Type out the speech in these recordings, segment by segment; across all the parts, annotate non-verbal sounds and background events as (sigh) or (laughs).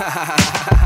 ha ha ha ha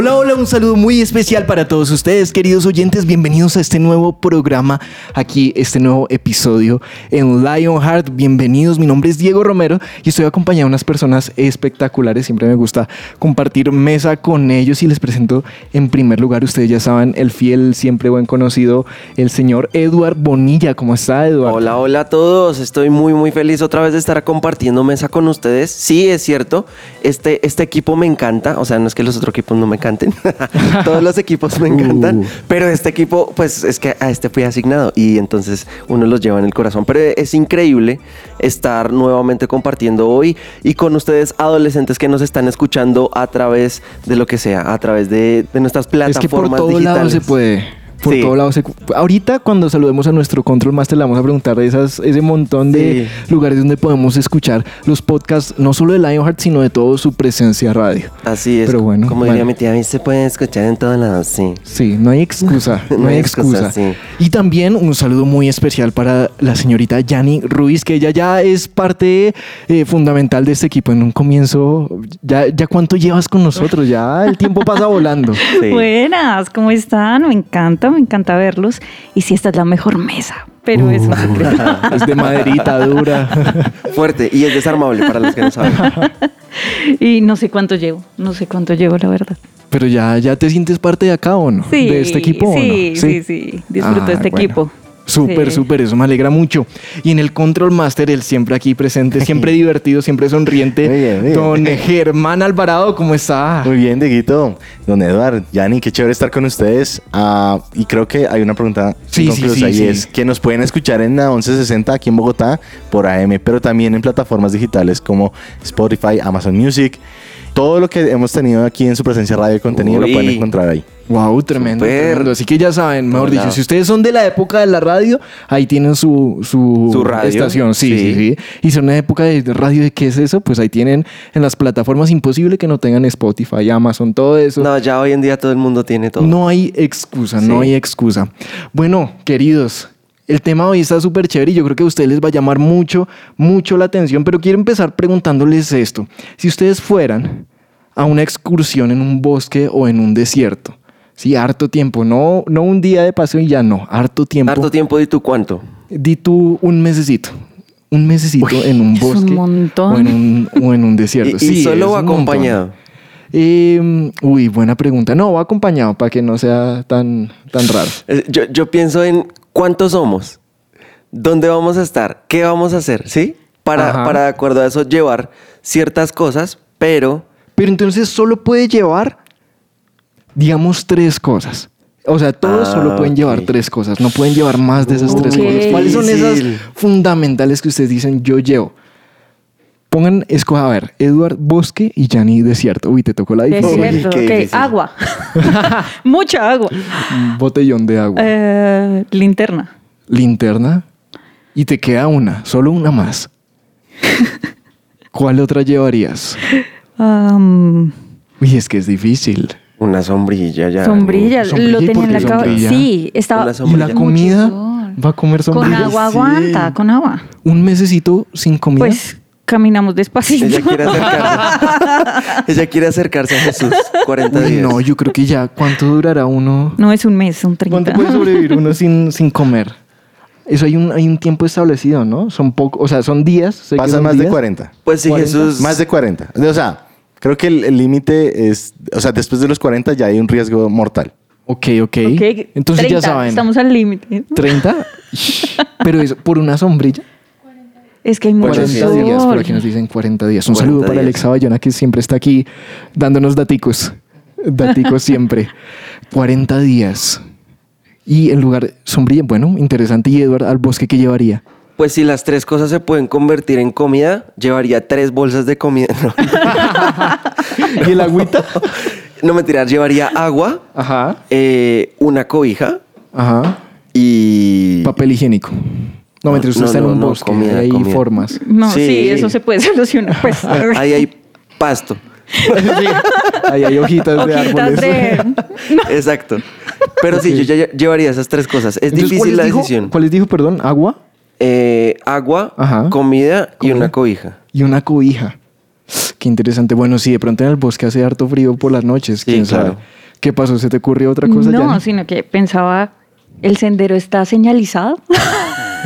Hola, hola, un saludo muy especial para todos ustedes, queridos oyentes. Bienvenidos a este nuevo programa, aquí, este nuevo episodio en Lionheart. Bienvenidos, mi nombre es Diego Romero y estoy acompañado de unas personas espectaculares. Siempre me gusta compartir mesa con ellos y les presento en primer lugar, ustedes ya saben, el fiel, siempre buen conocido, el señor Eduard Bonilla. ¿Cómo está, Eduard? Hola, hola a todos. Estoy muy, muy feliz otra vez de estar compartiendo mesa con ustedes. Sí, es cierto. Este, este equipo me encanta. O sea, no es que los otros equipos no me encanten. (laughs) Todos los equipos me encantan. Uh. Pero este equipo, pues es que a este fui asignado y entonces uno los lleva en el corazón. Pero es increíble estar nuevamente compartiendo hoy y con ustedes, adolescentes que nos están escuchando a través de lo que sea, a través de, de nuestras Es plataformas que por todo digitales. lado se puede. Por Sí. todo lado Ahorita cuando saludemos a nuestro Control Master le vamos a preguntar de esas, ese montón de lugares donde podemos escuchar los podcasts, no solo de Lionheart, sino de todo su presencia radio. Así es. Pero bueno, Como bueno. diría mi tía, a mí se pueden escuchar en todos lados, sí. Sí, no hay excusa, (laughs) no, No hay excusa. excusa, sí. Y también un saludo muy especial para la señorita Yani Ruiz, que ella ya es parte eh, fundamental de este equipo. En un comienzo, ya, ya cuánto llevas con nosotros, ya el tiempo pasa volando. (laughs) Sí. Buenas, ¿cómo están? Me encanta, me encanta verlos. Y si esta es la mejor mesa, pero es un secreto. (laughs) es de maderita dura. (laughs) Fuerte y es desarmable para los que no saben. (laughs) Y no sé cuánto llevo, no sé cuánto llevo, la verdad. Pero ya, ya te sientes parte de acá o no? Sí, de este equipo sí, o no? sí, sí, disfruto de Ah, este bueno. equipo. Súper, Sí. súper, eso me alegra mucho. Y en el Control Master, el siempre aquí presente, siempre (laughs) divertido, siempre sonriente, Muy bien, muy bien. don (laughs) Germán Alvarado, ¿cómo está? Muy bien, Dieguito. Don Eduard, Yanni, qué chévere estar con ustedes. Ah, y creo que hay una pregunta Sí, sí, sí, y es que nos pueden escuchar en la 1160 aquí en Bogotá por AM, pero también en plataformas digitales como Spotify, Amazon Music. Todo lo que hemos tenido aquí en su presencia radio de contenido Uy. lo pueden encontrar ahí. Wow, tremendo, tremendo. Así que ya saben, mejor Hola. dicho, si ustedes son de la época de la radio, ahí tienen su, su, Su radio, estación. Sí, sí, sí. sí. Y son de época de radio de qué es eso, pues ahí tienen en las plataformas imposible que no tengan Spotify, Amazon, todo eso. No, ya hoy en día todo el mundo tiene todo. No hay excusa, no hay excusa. Bueno, queridos, el tema hoy está súper chévere y yo creo que a ustedes les va a llamar mucho, mucho la atención, pero quiero empezar preguntándoles esto. Si ustedes fueran a una excursión en un bosque o en un desierto, sí, harto tiempo, no, no un día de paseo y ya no, harto tiempo. Harto tiempo y tú cuánto. Di tú un mesecito. Un mesecito en un es un bosque montón. O, en un, o en un (laughs) desierto. ¿Y, solo un acompañado? Eh, uy, buena pregunta. No, va acompañado para que no sea tan, tan raro. (laughs) Yo, yo pienso en cuántos somos, dónde vamos a estar, qué vamos a hacer, ¿sí? Para, para de acuerdo a eso, llevar ciertas cosas, pero Pero entonces solo puede llevar, digamos, tres cosas. O sea, todos Ah, solo pueden llevar tres cosas. No pueden llevar más de esas tres cosas. ¿Cuáles son esas fundamentales que ustedes dicen yo llevo? Pongan, escoja, a ver, Edward Bosque y Yanni Desierto. Uy, te tocó la difícil. Desierto, qué ok. difícil. Agua. (laughs) Mucha agua. Botellón de agua. Eh, linterna. Linterna. Y te queda una, solo una más. ¿Cuál otra llevarías? Am, Uy, es que es difícil. una sombrilla ya. sombrilla. sombrilla, Lo ¿y tenía en la cabeza. Sí, estaba. Una ¿Y la comida? ¿Va a comer Con sombrilla? agua Sí. aguanta, con agua. ¿Un mesecito sin comida? Pues caminamos despacito. Ella quiere acercarse. (laughs) Ella quiere acercarse a Jesús. 40 Uy, días. no, yo creo que ya. ¿Cuánto durará uno? No es un mes, son 30. ¿Cuánto puede sobrevivir uno sin, sin comer? Eso hay un, hay un tiempo establecido, ¿no? Son poco, o sea, son días. sé que Pasa son más de días. 40. Pues si 40. Jesús. Más de 40. O sea, creo que el el límite es, o sea, después de los 40 ya hay un riesgo mortal. Ok, ok. Ok, Entonces 30, ya saben. Estamos al límite. ¿30? (laughs) Pero eso, por una sombrilla. Es que hay mucho 40 sí, días, por aquí nos dicen 40 días. Un 40 saludo para días. Alexa Bayona, que siempre está aquí dándonos daticos. Daticos (laughs) siempre. 40 días. Y en lugar sombrilla, bueno, interesante. ¿Y Edward al bosque qué llevaría? Pues si las tres cosas se pueden convertir en comida, llevaría tres bolsas de comida. (laughs) No, (laughs) ¿Y el agüita? no mentira, llevaría agua, Ajá. eh, una cobija Ajá. y... Papel higiénico. No, mientras usted No, está en no, un no, bosque, comida, hay comida. formas. No, sí. Sí. eso se puede solucionar. Pues. (laughs) Ahí hay pasto. Ahí hay hojitas, de árboles. de... Exacto. Pero sí, yo ya lle- llevaría esas tres cosas. Es Entonces, difícil ¿cuáles la dijo? decisión. ¿Cuáles dijo, perdón? ¿Agua? Eh, agua, Ajá. comida y Comida. una cobija. Y una cobija. Qué interesante. Bueno, sí, de pronto en el bosque hace harto frío por las noches. Sí, ¿Quién sabe? ¿Qué pasó? ¿Se te ocurrió otra cosa, No, sino que pensaba, ¿el sendero está señalizado? (laughs)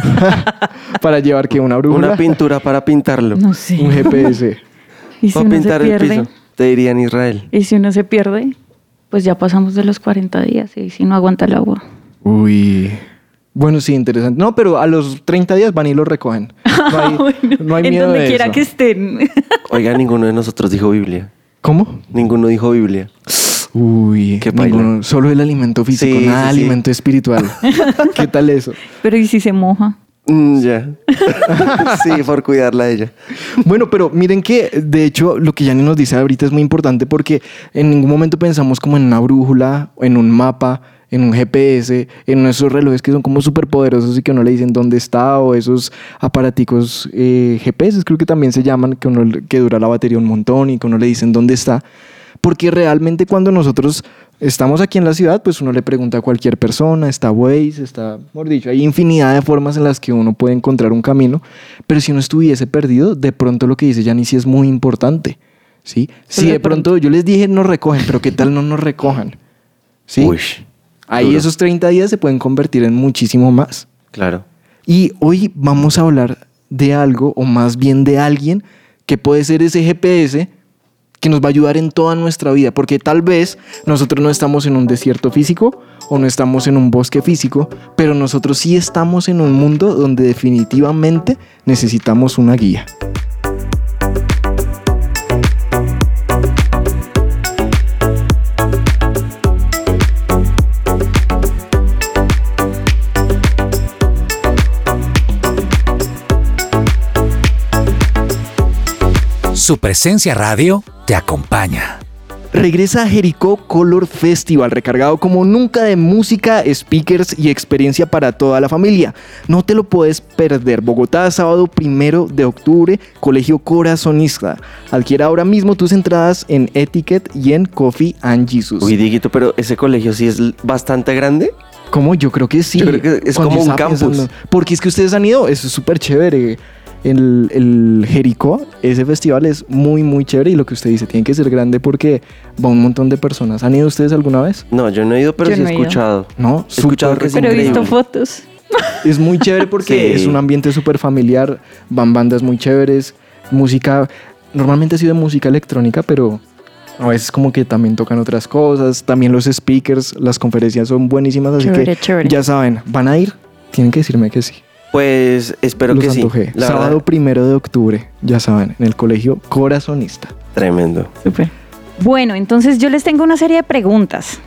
(laughs) Para llevar que una brújula, Una pintura para pintarlo. No sé. un GPS. ¿Y si para uno se pintar el pierde? piso. Te diría en Israel. ¿Y si uno se pierde? Pues ya pasamos de los 40 días y si no aguanta el agua. Uy. Bueno, sí, interesante. No, pero a los 30 días van y lo recogen. (laughs) No hay, Bueno, no hay en miedo donde de quiera eso. que estén. Oiga, ninguno de nosotros dijo Biblia. ¿Cómo? Ninguno dijo Biblia. Uy, Qué paila. ninguno, solo el alimento físico, Sí, nada sí, sí. alimento espiritual. (laughs) ¿Qué tal eso? Pero ¿y si se moja? Mm, ya. (laughs) sí, por cuidarla a ella. Bueno, pero miren que de hecho lo que Yanni nos dice ahorita es muy importante porque en ningún momento pensamos como en una brújula, en un mapa, en un GPS, en esos relojes que son como súper poderosos y que uno le dicen dónde está o esos aparaticos eh, GPS creo que también se llaman, que, uno, que dura la batería un montón y que uno le dicen dónde está. Porque realmente cuando nosotros estamos aquí en la ciudad, pues uno le pregunta a cualquier persona, está Waze, está, mejor dicho, hay infinidad de formas en las que uno puede encontrar un camino, pero si uno estuviese perdido, de pronto lo que dice sí es muy importante, ¿sí? Si Solo de de pronto yo les dije nos recogen, pero ¿qué tal no nos recojan? ¿Sí? Uy, Ahí duro. esos 30 días se pueden convertir en muchísimo más. claro. Y hoy vamos a hablar de algo, o más bien de alguien, que puede ser ese GPS que nos va a ayudar en toda nuestra vida, porque tal vez nosotros no estamos en un desierto físico o no estamos en un bosque físico, pero nosotros sí estamos en un mundo donde definitivamente necesitamos una guía. Su presencia radio te acompaña. Regresa a Jericó Color Festival, recargado como nunca de música, speakers y experiencia para toda la familia. No te lo puedes perder. Bogotá, sábado primero de octubre, Colegio Corazonista. Adquiera ahora mismo tus entradas en Etiquet y en Coffee and Jesus. Uy, Dieguito, pero ese colegio sí es bastante grande. ¿Cómo? Yo creo que sí. Yo creo que es Cuando como un campus. porque es que ustedes han ido, eso es súper chévere. El, el Jericó, ese festival es muy, muy chévere y lo que usted dice, tiene que ser grande porque va un montón de personas. ¿Han ido ustedes alguna vez? No, yo no he ido, pero Yo sí no he ido. escuchado. No, He escuchado que es Pero he visto fotos. (laughs) Es muy chévere porque Sí. es un ambiente súper familiar, van bandas muy chéveres, música, normalmente ha sido música electrónica, pero a veces como que también tocan otras cosas, también los speakers, las conferencias son buenísimas, así Chévere, que chévere. ya saben, ¿van a ir? Tienen que decirme que sí. Pues espero Los que sí. antojé. La Sábado verdad, primero de octubre, ya saben, en el colegio Corazonista. tremendo. Súper. Bueno, entonces yo les tengo una serie de preguntas.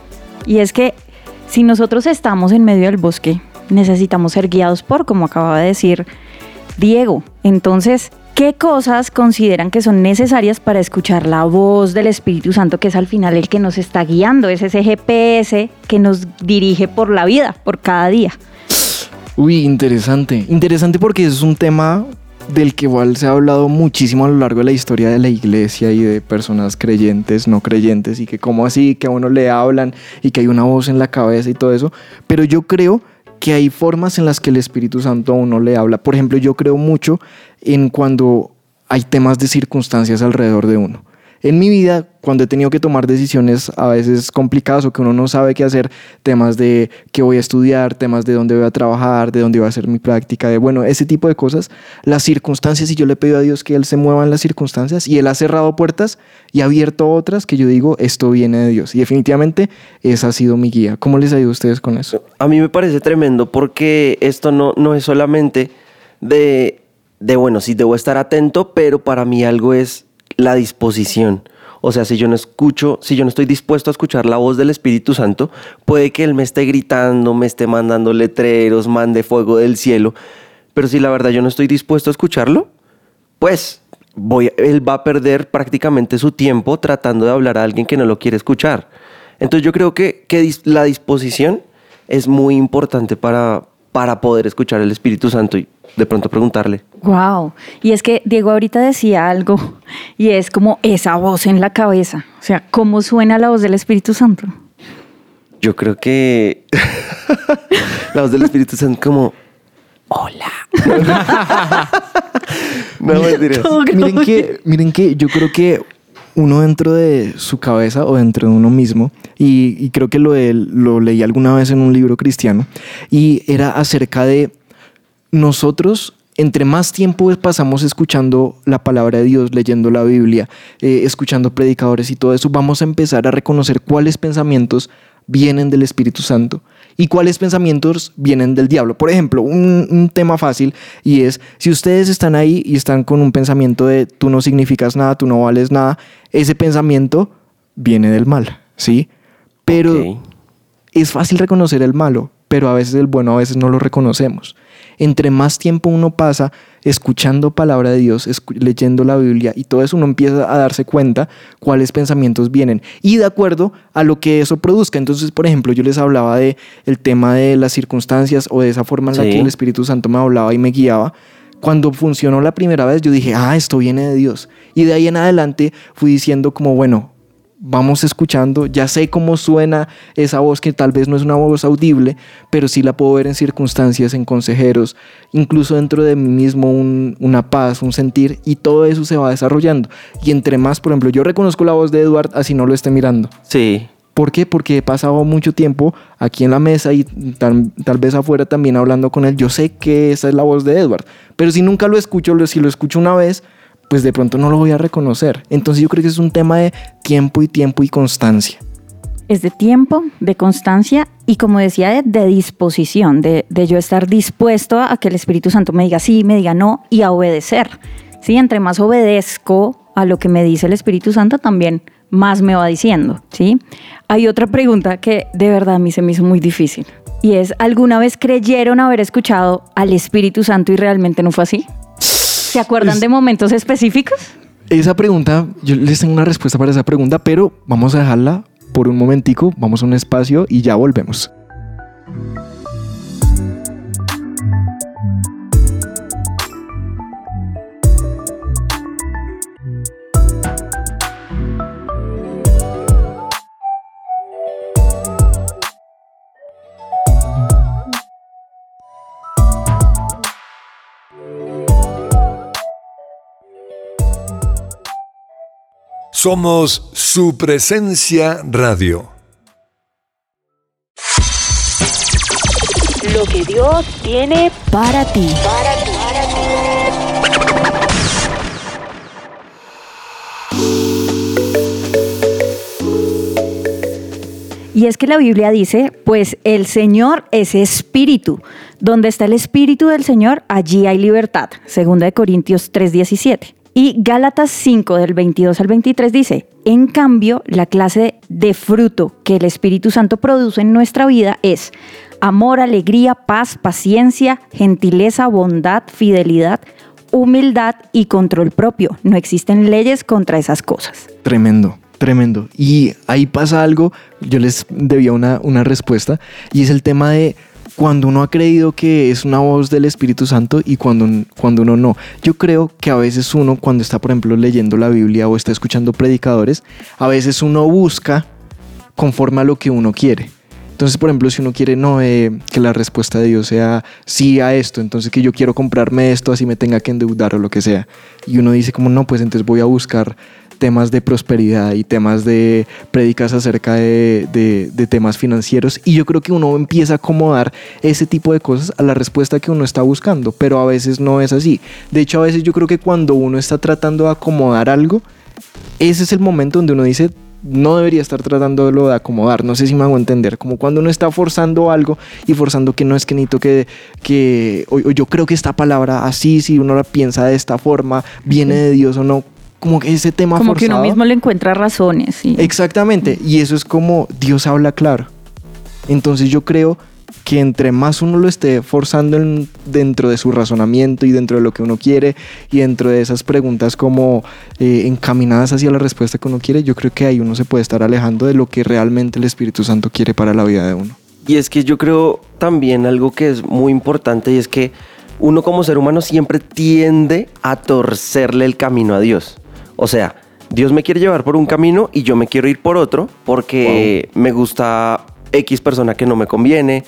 Y es que si nosotros estamos en medio del bosque, necesitamos ser guiados por, como acaba de decir Diego. Entonces, ¿qué cosas consideran que son necesarias para escuchar la voz del Espíritu Santo, que es al final el que nos está guiando? Es ese GPS que nos dirige por la vida, por cada día. Uy, interesante. Interesante porque es un tema del que igual se ha hablado muchísimo a lo largo de la historia de la iglesia y de personas creyentes, no creyentes, y que como así, que a uno le hablan y que hay una voz en la cabeza y todo eso. Pero yo creo que hay formas en las que el Espíritu Santo a uno le habla. Por ejemplo, yo creo mucho en cuando hay temas de circunstancias alrededor de uno. En mi vida, cuando he tenido que tomar decisiones a veces complicadas o que uno no sabe qué hacer, temas de qué voy a estudiar, temas de dónde voy a trabajar, de dónde voy a hacer mi práctica, de bueno, ese tipo de cosas, las circunstancias, y yo le pido a Dios que Él se mueva en las circunstancias, y Él ha cerrado puertas y ha abierto otras que yo digo, esto viene de Dios. Y definitivamente esa ha sido mi guía. ¿Cómo les ha ido a ustedes con eso? A mí me parece tremendo porque esto no, no es solamente de, de, bueno, sí debo estar atento, pero para mí algo es la disposición. O sea, si yo no escucho, si yo no estoy dispuesto a escuchar la voz del Espíritu Santo, puede que Él me esté gritando, me esté mandando letreros, mande fuego del cielo, Pero si la verdad yo no estoy dispuesto a escucharlo, pues él va a perder prácticamente su tiempo tratando de hablar a alguien que no lo quiere escuchar. Entonces yo creo que, la disposición es muy importante para, para poder escuchar el Espíritu Santo de pronto preguntarle. Wow. Y es que Diego ahorita decía algo y es como esa voz en la cabeza. O sea, ¿cómo suena la voz del Espíritu Santo? Yo creo que (laughs) la voz del Espíritu Santo como, hola. (laughs) no, mentira. miren que, miren que yo creo que uno dentro de su cabeza o dentro de uno mismo, y, y creo que lo, de- lo leí alguna vez en un libro cristiano, y era acerca de nosotros, entre más tiempo pasamos escuchando la palabra de Dios, leyendo la Biblia, eh, escuchando predicadores y todo eso, vamos a empezar a reconocer cuáles pensamientos vienen del Espíritu Santo y cuáles pensamientos vienen del diablo. Por ejemplo, un, un tema fácil y es, si ustedes están ahí y están con un pensamiento de tú no significas nada, tú no vales nada, ese pensamiento viene del mal, ¿sí? Pero es fácil reconocer el malo, pero a veces el bueno a veces no lo reconocemos. Entre más tiempo uno pasa escuchando palabra de Dios, escu- leyendo la Biblia y todo eso, uno empieza a darse cuenta cuáles pensamientos vienen y de acuerdo a lo que eso produzca. Entonces, por ejemplo, yo les hablaba de el tema de las circunstancias o de esa forma en la Sí. que el Espíritu Santo me hablaba y me guiaba. Cuando funcionó la primera vez, yo dije, ah, esto viene de Dios. Y de ahí en adelante fui diciendo como, bueno, vamos escuchando, ya sé cómo suena esa voz que tal vez no es una voz audible, pero sí la puedo ver en circunstancias, en consejeros, incluso dentro de mí mismo un- una paz, un sentir, y todo eso se va desarrollando. Y entre más, por ejemplo, yo reconozco la voz de Edward así no lo esté mirando. Sí, ¿Por qué? Porque he pasado mucho tiempo aquí en la mesa y tal, tal vez afuera también hablando con él. Yo sé que esa es la voz de Edward, pero si nunca lo escucho, si lo escucho una vez, pues de pronto no lo voy a reconocer. Entonces yo creo que es un tema de tiempo y tiempo y constancia. Es de tiempo, de constancia y como decía, de, disposición, de, de yo estar dispuesto a que el Espíritu Santo me diga sí, me diga no y a obedecer. ¿Sí? Entre más obedezco a lo que me dice el Espíritu Santo, también más me va diciendo. ¿sí? Hay otra pregunta que de verdad a mí se me hizo muy difícil. Y es, ¿alguna vez creyeron haber escuchado al Espíritu Santo y realmente no fue así? ¿Se acuerdan Es- de momentos específicos? Esa pregunta, yo les tengo una respuesta para esa pregunta, pero vamos a dejarla por un momentico, vamos a un espacio y ya volvemos. Somos su presencia radio. Lo que Dios tiene Para ti. Y es que la Biblia dice, pues el Señor es espíritu. Donde está el espíritu del Señor, allí hay libertad. Segunda de Corintios 3:17. Y Gálatas 5 del 22 al 23 dice, en cambio, la clase de fruto que el Espíritu Santo produce en nuestra vida es amor, alegría, paz, paciencia, gentileza, bondad, fidelidad, humildad y control propio. No existen leyes contra esas cosas. Tremendo, tremendo. Y ahí pasa algo, yo les debía una, una respuesta, y es el tema de cuando uno ha creído que es una voz del Espíritu Santo y cuando, cuando uno no. Yo creo que a veces uno, cuando está, por ejemplo, leyendo la Biblia o está escuchando predicadores, a veces uno busca conforme a lo que uno quiere. Entonces, por ejemplo, si uno quiere no eh, que la respuesta de Dios sea sí a esto, entonces que yo quiero comprarme esto así me tenga que endeudar o lo que sea. Y uno dice como no, pues entonces voy a buscar temas de prosperidad y temas de prédicas acerca de, de- de temas financieros. Y yo creo que uno empieza a acomodar ese tipo de cosas a la respuesta que uno está buscando, pero a veces no es así. De hecho, a veces yo creo que cuando uno está tratando de acomodar algo, ese es el momento donde uno dice, no debería estar tratándolo de acomodar. No sé si me hago entender. Como cuando uno está forzando algo y forzando que no es que necesito que, que o, o yo creo que esta palabra así, si uno la piensa de esta forma, viene de Dios o no. Como que ese tema Como que uno forzado. mismo le encuentra razones. y- Exactamente. Y eso es como Dios habla claro. Entonces yo creo que entre más uno lo esté forzando en- dentro de su razonamiento y dentro de lo que uno quiere y dentro de esas preguntas como eh, encaminadas hacia la respuesta que uno quiere, yo creo que ahí uno se puede estar alejando de lo que realmente el Espíritu Santo quiere para la vida de uno. Y es que yo creo también algo que es muy importante y es que uno como ser humano siempre tiende a torcerle el camino a Dios. O sea, Dios me quiere llevar por un camino y yo me quiero ir por otro porque me gusta X persona que no me conviene,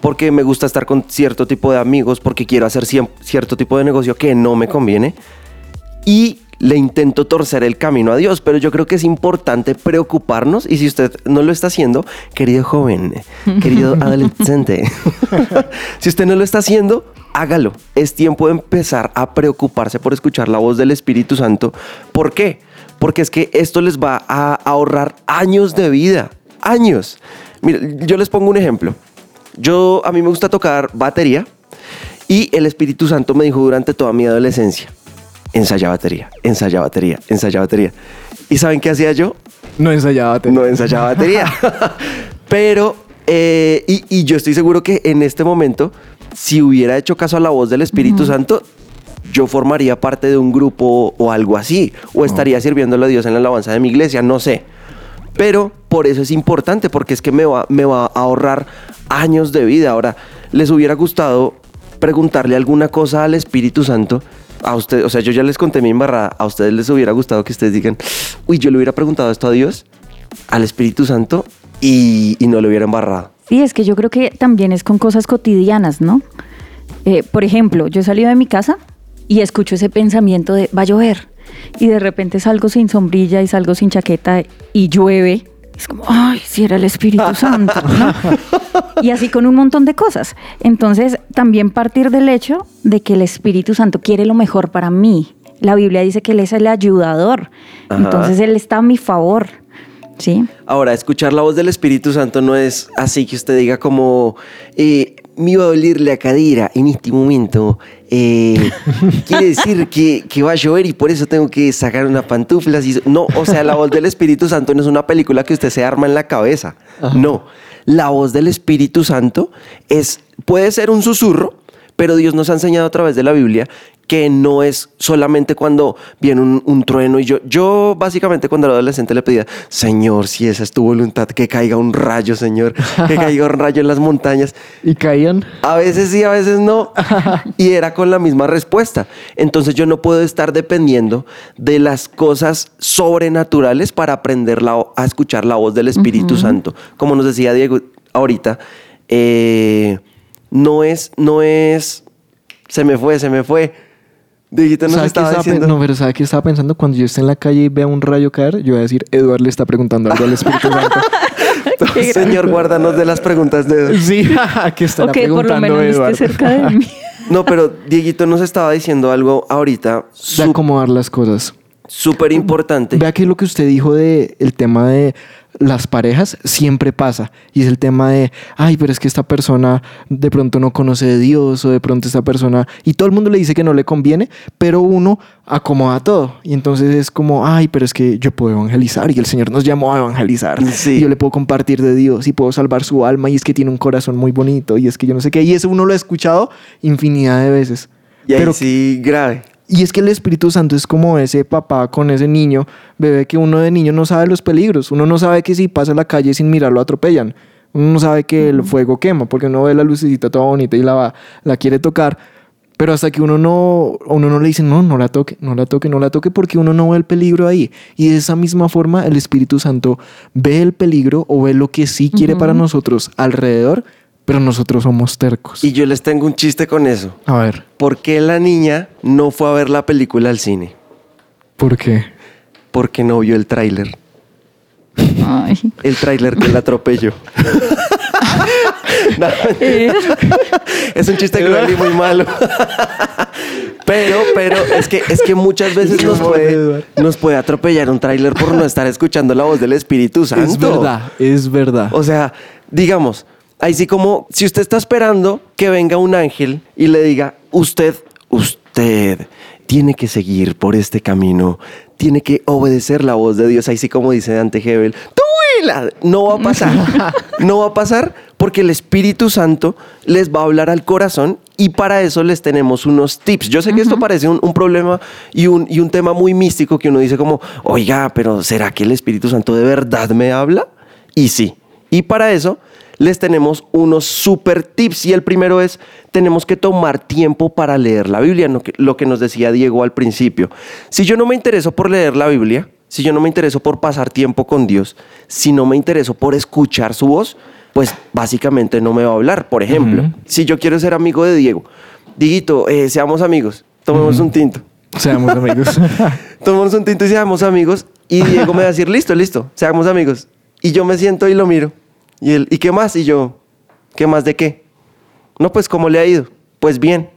porque me gusta estar con cierto tipo de amigos, porque quiero hacer cierto tipo de negocio que no me conviene. Y le intento torcer el camino a Dios, pero yo creo que es importante preocuparnos. Y si usted no lo está haciendo, querido joven, querido (laughs) adolescente, (laughs) si usted no lo está haciendo, hágalo. Es tiempo de empezar a preocuparse por escuchar la voz del Espíritu Santo. ¿Por qué? Porque es que esto les va a ahorrar años de vida, años. Mire, yo les pongo un ejemplo. Yo a mí me gusta tocar batería y el Espíritu Santo me dijo durante toda mi adolescencia, ensaya batería, ensaya batería, ensaya batería. ¿Y saben qué hacía yo? No ensayaba. te- No ensayaba batería. (laughs) Pero, eh, y, y yo estoy seguro que en este momento, si hubiera hecho caso a la voz del Espíritu Santo, yo formaría parte de un grupo o algo así, o estaría sirviéndole a Dios en la alabanza de mi iglesia, no sé. Pero por eso es importante, porque es que me va, me va a ahorrar años de vida. Ahora, ¿les hubiera gustado preguntarle alguna cosa al Espíritu Santo? A usted, o sea, yo ya les conté mi embarrada. ¿A ustedes les hubiera gustado que ustedes digan, uy, yo le hubiera preguntado esto a Dios, al Espíritu Santo, y, y no le hubiera embarrado? Sí, es que yo creo que también es con cosas cotidianas, ¿no? Eh, por ejemplo, yo he salido de mi casa y escucho ese pensamiento de va a llover y de repente salgo sin sombrilla y salgo sin chaqueta y llueve. Es como, ay, si era el Espíritu (laughs) Santo, ¿no? Y así con un montón de cosas. Entonces, también partir del hecho de que el Espíritu Santo quiere lo mejor para mí. La Biblia dice que Él es el ayudador. Ajá. Entonces, Él está a mi favor. ¿Sí? Ahora, escuchar la voz del Espíritu Santo no es así que usted diga como, eh, me iba a doler la cadera en este momento. eh, (laughs) quiere decir que, que va a llover y por eso tengo que sacar unas pantuflas. Y... No, o sea, la voz del Espíritu Santo no es una película que usted se arma en la cabeza. No, la voz del Espíritu Santo es, puede ser un susurro, pero Dios nos ha enseñado a través de la Biblia que no es solamente cuando viene un, un trueno y yo, yo básicamente cuando era adolescente le pedía, Señor, si esa es tu voluntad, que caiga un rayo, Señor, que (laughs) caiga un rayo en las montañas. Y caían. A veces sí, a veces no. (laughs) Y era con la misma respuesta. Entonces yo no puedo estar dependiendo de las cosas sobrenaturales para aprender la- a escuchar la voz del Espíritu Santo. Como nos decía Diego ahorita, eh, no es, no es, se me fue, se me fue. Dieguito nos ¿Sabe qué estaba estaba diciendo. No, pero ¿sabe qué estaba pensando? Cuando yo esté en la calle y vea un rayo caer, yo voy a decir, Eduard le está preguntando algo al Espíritu (laughs) Santo. Señor, guárdanos de las preguntas de... sí, ¿qué estará O que por lo preguntando menos esté cerca de mí. (laughs) No, pero Dieguito nos estaba diciendo algo ahorita De acomodar las cosas. súper importante. Vea que lo que usted dijo de el tema de las parejas siempre pasa y es el tema de, ay, pero es que esta persona de pronto no conoce de Dios o de pronto esta persona y todo el mundo le dice que no le conviene, pero uno acomoda todo y entonces es como, ay, pero es que yo puedo evangelizar y el Señor nos llamó a evangelizar Sí. y yo le puedo compartir de Dios y puedo salvar su alma y es que tiene un corazón muy bonito y es que yo no sé qué y eso uno lo ha escuchado infinidad de veces. Y ahí pero sí, grave. Y es que el Espíritu Santo es como ese papá con ese niño, bebé que uno de niño no sabe los peligros. Uno no sabe que si pasa la calle sin mirar lo atropellan. Uno no sabe que el fuego quema porque uno ve la lucecita toda bonita y la, va- la quiere tocar. Pero hasta que uno no, uno no le dice, no, no la toque, no la toque, no la toque, porque uno no ve el peligro ahí. Y de esa misma forma el Espíritu Santo ve el peligro o ve lo que sí quiere para nosotros alrededor, pero nosotros somos tercos. Y yo les tengo un chiste con eso. A ver, ¿Por qué la niña no fue a ver la película al cine? ¿por qué? Porque no vio el tráiler. Ay. El tráiler del atropello. (laughs) No, es un chiste cruel y muy malo. Pero, pero es que, es que muchas veces nos puede, nos puede atropellar un tráiler por no estar escuchando la voz del Espíritu Santo. Es verdad, es verdad. O sea, digamos, ahí sí como si usted está esperando que venga un ángel y le diga, usted, usted tiene que seguir por este camino, tiene que obedecer la voz de Dios, ahí sí como dice Dante Hebel, "Tuila". no va a pasar, (laughs) no va a pasar porque el Espíritu Santo les va a hablar al corazón y para eso les tenemos unos tips. Yo sé que esto parece un, un problema y un, y un tema muy místico que uno dice como, oiga, pero ¿será que el Espíritu Santo de verdad me habla? Y sí. Y para eso les tenemos unos super tips y el primero es, tenemos que tomar tiempo para leer la Biblia, lo que, nos decía Diego al principio. Si yo no me intereso por leer la Biblia, si yo no me intereso por pasar tiempo con Dios, si no me intereso por escuchar su voz, pues básicamente no me va a hablar. Por ejemplo, si yo quiero ser amigo de Diego, Diguito, eh, seamos amigos, tomemos un tinto. Seamos amigos. (laughs) Tomemos un tinto y seamos amigos. Y Diego me va a decir, listo, listo, seamos amigos. Y yo me siento y lo miro. Y él, ¿y qué más? Y yo, ¿qué más de qué? No, pues, ¿cómo le ha ido? Pues bien.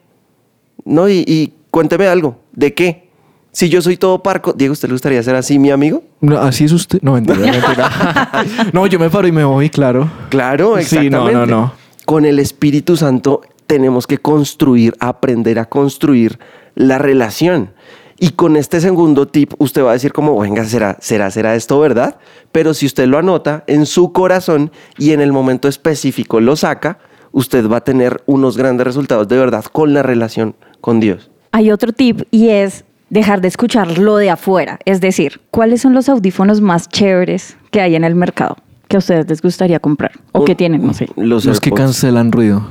No, y, y cuénteme algo. ¿De qué? Si yo soy todo parco, Diego, ¿usted le gustaría ser así mi amigo? No, así es usted. No, mentira, (laughs) mentira. no, yo me paro y me voy, claro. Claro, Sí, exactamente. no, no, no. Con el Espíritu Santo tenemos que construir, aprender a construir la relación. Y con este segundo tip, usted va a decir como, venga, será, será, será esto verdad. Pero si usted lo anota en su corazón y en el momento específico lo saca, usted va a tener unos grandes resultados de verdad con la relación con Dios. Hay otro tip y es dejar de escuchar lo de afuera. Es decir, ¿cuáles son los audífonos más chéveres que hay en el mercado que a ustedes les gustaría comprar? O que tienen, no sé. Los, Los que cancelan ruido.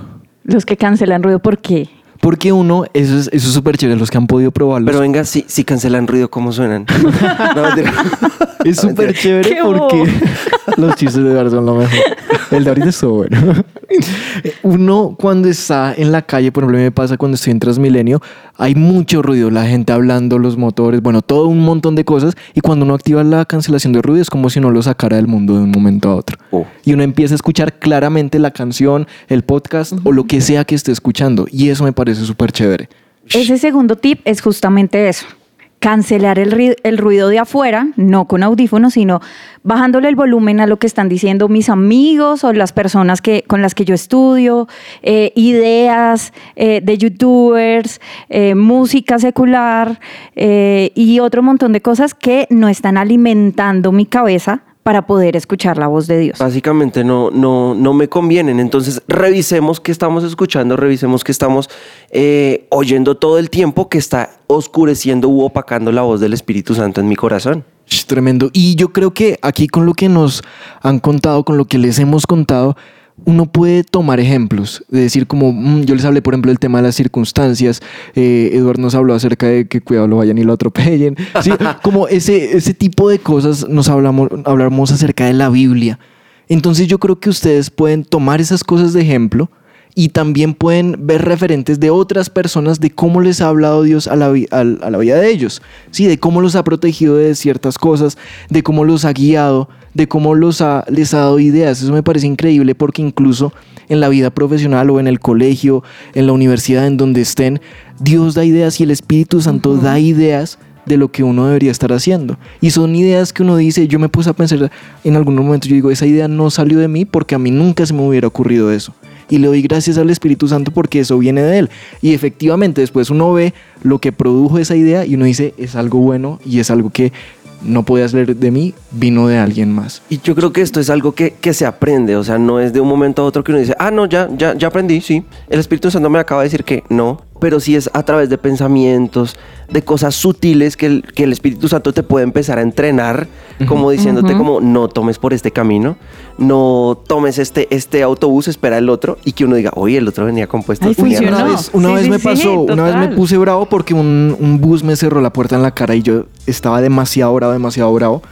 Los que cancelan ruido, ¿por qué? Porque uno, eso es eso es súper chévere, los que han podido probarlos. Pero venga, si, si cancelan ruido, ¿cómo suenan? (laughs) No, mentira. (laughs) es súper chévere Qué bobo. porque (laughs) los chistes de Eduardo son lo mejor. El de ahorita es bueno. Uno cuando está en la calle, por ejemplo, me pasa cuando estoy en Transmilenio, hay mucho ruido, la gente hablando, los motores, bueno, todo un montón de cosas. Y cuando uno activa la cancelación de ruido es como si uno lo sacara del mundo de un momento a otro. Oh. Y uno empieza a escuchar claramente la canción, el podcast o lo que sea que esté escuchando. Y eso me parece súper chévere. Ese segundo tip es justamente eso. Cancelar el, ruido de afuera, no con audífonos, sino bajándole el volumen a lo que están diciendo mis amigos o las personas que, con las que yo estudio, eh, ideas eh, de youtubers, eh, música secular y otro montón de cosas que no están alimentando mi cabeza para poder escuchar la voz de Dios. Básicamente no, no, no me convienen. Entonces revisemos qué estamos escuchando, revisemos qué estamos eh, oyendo todo el tiempo que está oscureciendo u opacando la voz del Espíritu Santo en mi corazón. Tremendo. Y yo creo que aquí con lo que nos han contado, con lo que les hemos contado, uno puede tomar ejemplos, de decir como, mm, yo les hablé por ejemplo del tema de las circunstancias, eh, Eduardo nos habló acerca de que cuidado lo vayan y lo atropellen, (laughs) sí, como ese, ese tipo de cosas nos hablamos, hablamos acerca de la Biblia. Entonces yo creo que ustedes pueden tomar esas cosas de ejemplo y también pueden ver referentes de otras personas de cómo les ha hablado Dios a la, a la vida de ellos, ¿sí? de cómo los ha protegido de ciertas cosas, de cómo los ha guiado, de cómo los ha, les ha dado ideas. Eso me parece increíble porque incluso en la vida profesional o en el colegio, en la universidad, en donde estén, Dios da ideas y el Espíritu Santo da ideas de lo que uno debería estar haciendo. Y son ideas que uno dice, yo me puse a pensar en algún momento, yo digo, esa idea no salió de mí porque a mí nunca se me hubiera ocurrido eso. Y le doy gracias al Espíritu Santo porque eso viene de Él. Y efectivamente después uno ve lo que produjo esa idea y uno dice, es algo bueno y es algo que no podía ser de mí, vino de alguien más. Y yo creo que esto es algo que, que se aprende, o sea, no es de un momento a otro que uno dice, ah, no, ya, ya aprendí, sí. El Espíritu Santo me acaba de decir que no, pero sí es a través de pensamientos, de cosas sutiles que el, que el Espíritu Santo te puede empezar a entrenar, como diciéndote como, no tomes por este camino, no tomes este, este autobús, espera el otro, y que uno diga, oye, el otro venía compuesto. Ay, de funcionó. mierda". Una vez, una Sí, vez sí, me sí, pasó, una vez me puse bravo porque un, un bus me cerró la puerta en la cara y yo estaba demasiado bravo, demasiado bravo.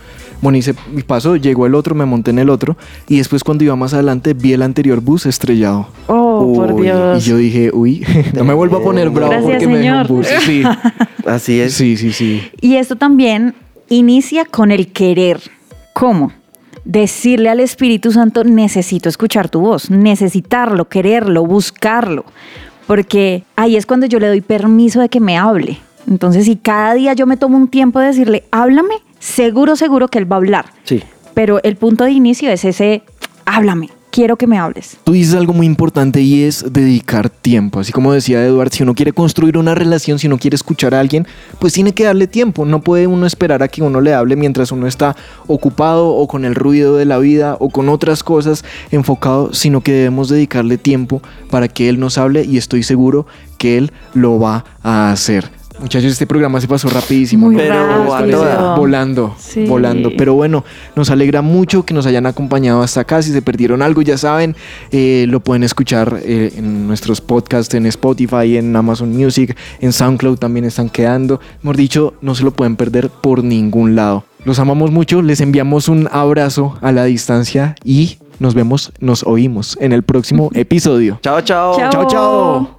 Bueno, hice mi paso, llegó el otro, me monté en el otro y después cuando iba más adelante vi el anterior bus estrellado. Oh, por Uy, Y Dios. yo dije, uy, (laughs) no me vuelvo a poner bravo Gracias, porque me dejó un señor. bus. Sí, (laughs) Así es. sí, sí, sí. Y esto también inicia con el querer. ¿Cómo? Decirle al Espíritu Santo, necesito escuchar tu voz, necesitarlo, quererlo, buscarlo. Porque ahí es cuando yo le doy permiso de que me hable. Entonces, si cada día yo me tomo un tiempo de decirle, háblame, seguro, seguro que él va a hablar. Sí. Pero el punto de inicio es ese, háblame, quiero que me hables. Tú dices algo muy importante y es dedicar tiempo. Así como decía Eduard, si uno quiere construir una relación, si uno quiere escuchar a alguien, pues tiene que darle tiempo. No puede uno esperar a que uno le hable mientras uno está ocupado o con el ruido de la vida o con otras cosas enfocado, sino que debemos dedicarle tiempo para que él nos hable y estoy seguro que él lo va a hacer. Muchachos, este programa se pasó rapidísimo. Muy ¿no? Pero rápido. volando, Sí. volando. Pero bueno, nos alegra mucho que nos hayan acompañado hasta acá. Si se perdieron algo, ya saben, eh, lo pueden escuchar eh, en nuestros podcasts, en Spotify, en Amazon Music, en SoundCloud también están quedando. Mejor dicho, no se lo pueden perder por ningún lado. Los amamos mucho, les enviamos un abrazo a la distancia y nos vemos, nos oímos en el próximo (laughs) episodio. Chao, chao. Chao. Chao, chao.